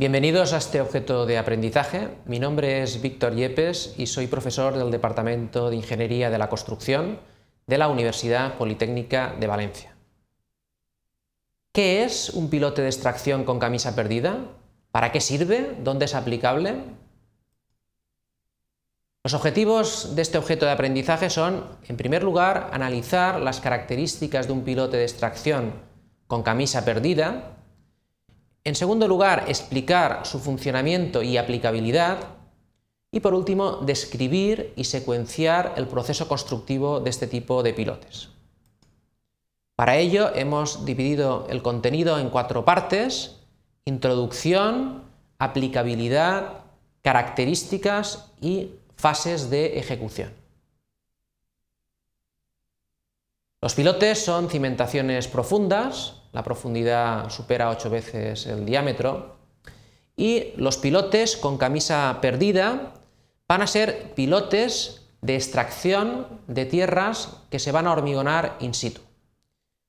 Bienvenidos a este objeto de aprendizaje. Mi nombre es Víctor Yepes y soy profesor del Departamento de Ingeniería de la Construcción de la Universidad Politécnica de Valencia. ¿Qué es un pilote de extracción con camisa perdida? ¿Para qué sirve? ¿Dónde es aplicable? Los objetivos de este objeto de aprendizaje son, en primer lugar, analizar las características de un pilote de extracción con camisa perdida, en segundo lugar, explicar su funcionamiento y aplicabilidad. Y por último, describir y secuenciar el proceso constructivo de este tipo de pilotes. Para ello hemos dividido el contenido en cuatro partes, introducción, aplicabilidad, características y fases de ejecución. Los pilotes son cimentaciones profundas, la profundidad supera 8 veces el diámetro, y los pilotes con camisa perdida van a ser pilotes de extracción de tierras que se van a hormigonar in situ.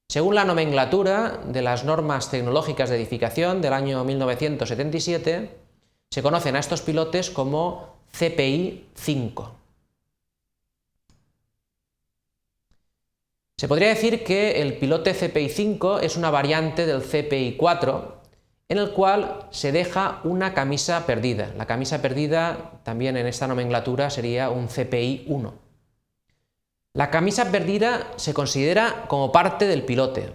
Según la nomenclatura de las normas tecnológicas de edificación del año 1977, se conocen a estos pilotes como CPI 5. Se podría decir que el pilote CPI-5 es una variante del CPI-4 en el cual se deja una camisa perdida. La camisa perdida también en esta nomenclatura sería un CPI-1. La camisa perdida se considera como parte del pilote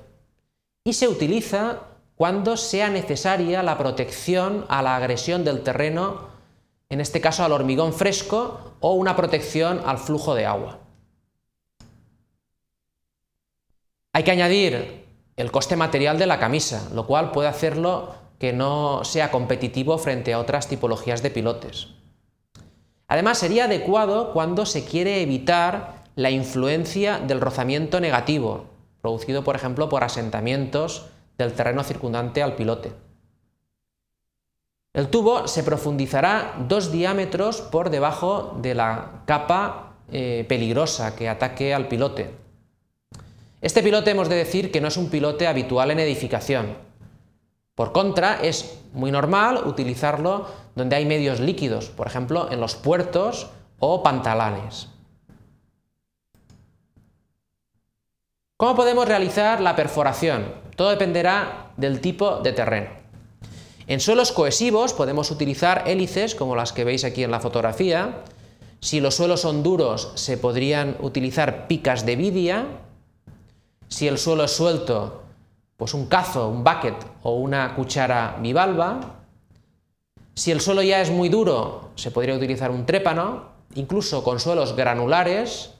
y se utiliza cuando sea necesaria la protección a la agresión del terreno, en este caso al hormigón fresco, o una protección al flujo de agua. Hay que añadir el coste material de la camisa, lo cual puede hacerlo que no sea competitivo frente a otras tipologías de pilotes. Además, sería adecuado cuando se quiere evitar la influencia del rozamiento negativo, producido por ejemplo por asentamientos del terreno circundante al pilote. El tubo se profundizará dos diámetros por debajo de la capa eh, peligrosa que ataque al pilote, este pilote hemos de decir que no es un pilote habitual en edificación. Por contra, es muy normal utilizarlo donde hay medios líquidos, por ejemplo, en los puertos o pantalanes. ¿Cómo podemos realizar la perforación? Todo dependerá del tipo de terreno. En suelos cohesivos podemos utilizar hélices como las que veis aquí en la fotografía. Si los suelos son duros se podrían utilizar picas de vidia si el suelo es suelto, pues un cazo, un bucket o una cuchara bivalva. Si el suelo ya es muy duro, se podría utilizar un trépano, incluso con suelos granulares,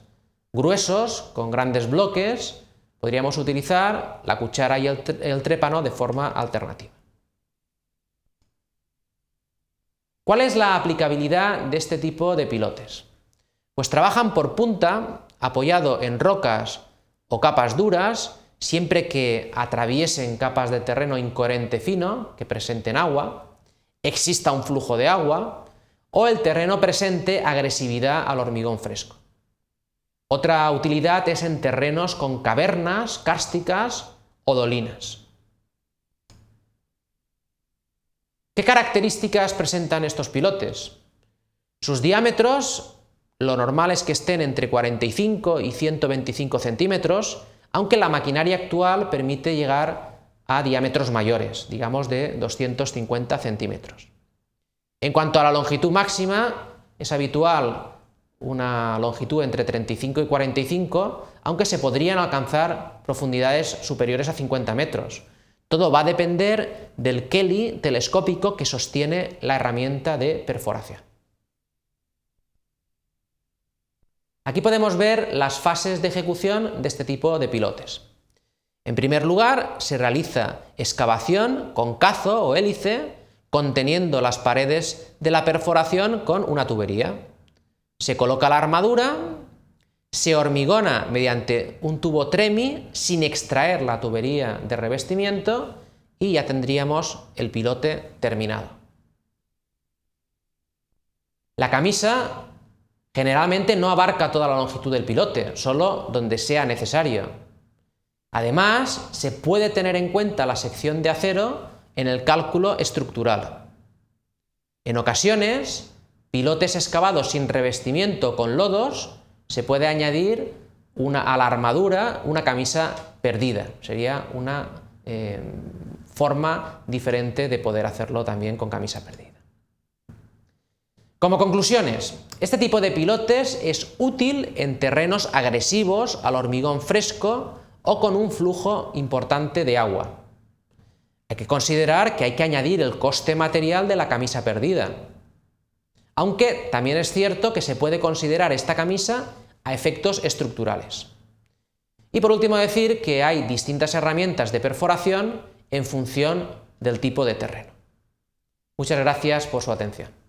gruesos, con grandes bloques, podríamos utilizar la cuchara y el, trépano de forma alternativa. ¿Cuál es la aplicabilidad de este tipo de pilotes? Pues trabajan por punta, apoyado en rocas o capas duras, siempre que atraviesen capas de terreno incoherente fino, que presenten agua, exista un flujo de agua, o el terreno presente agresividad al hormigón fresco. Otra utilidad es en terrenos con cavernas, cársticas o dolinas. ¿Qué características presentan estos pilotes? Sus diámetros lo normal es que estén entre 45 y 125 centímetros, aunque la maquinaria actual permite llegar a diámetros mayores, digamos de 250 centímetros. En cuanto a la longitud máxima, es habitual una longitud entre 35 y 45, aunque se podrían alcanzar profundidades superiores a 50 metros. Todo va a depender del Kelly telescópico que sostiene la herramienta de perforación. Aquí podemos ver las fases de ejecución de este tipo de pilotes. En primer lugar, se realiza excavación con cazo o hélice conteniendo las paredes de la perforación con una tubería. Se coloca la armadura, se hormigona mediante un tubo tremi sin extraer la tubería de revestimiento y ya tendríamos el pilote terminado. La camisa Generalmente no abarca toda la longitud del pilote, solo donde sea necesario. Además, se puede tener en cuenta la sección de acero en el cálculo estructural. En ocasiones, pilotes excavados sin revestimiento con lodos, se puede añadir una, a la armadura una camisa perdida. Sería una eh, forma diferente de poder hacerlo también con camisa perdida. Como conclusiones, este tipo de pilotes es útil en terrenos agresivos al hormigón fresco o con un flujo importante de agua. Hay que considerar que hay que añadir el coste material de la camisa perdida. Aunque también es cierto que se puede considerar esta camisa a efectos estructurales. Y por último decir que hay distintas herramientas de perforación en función del tipo de terreno. Muchas gracias por su atención.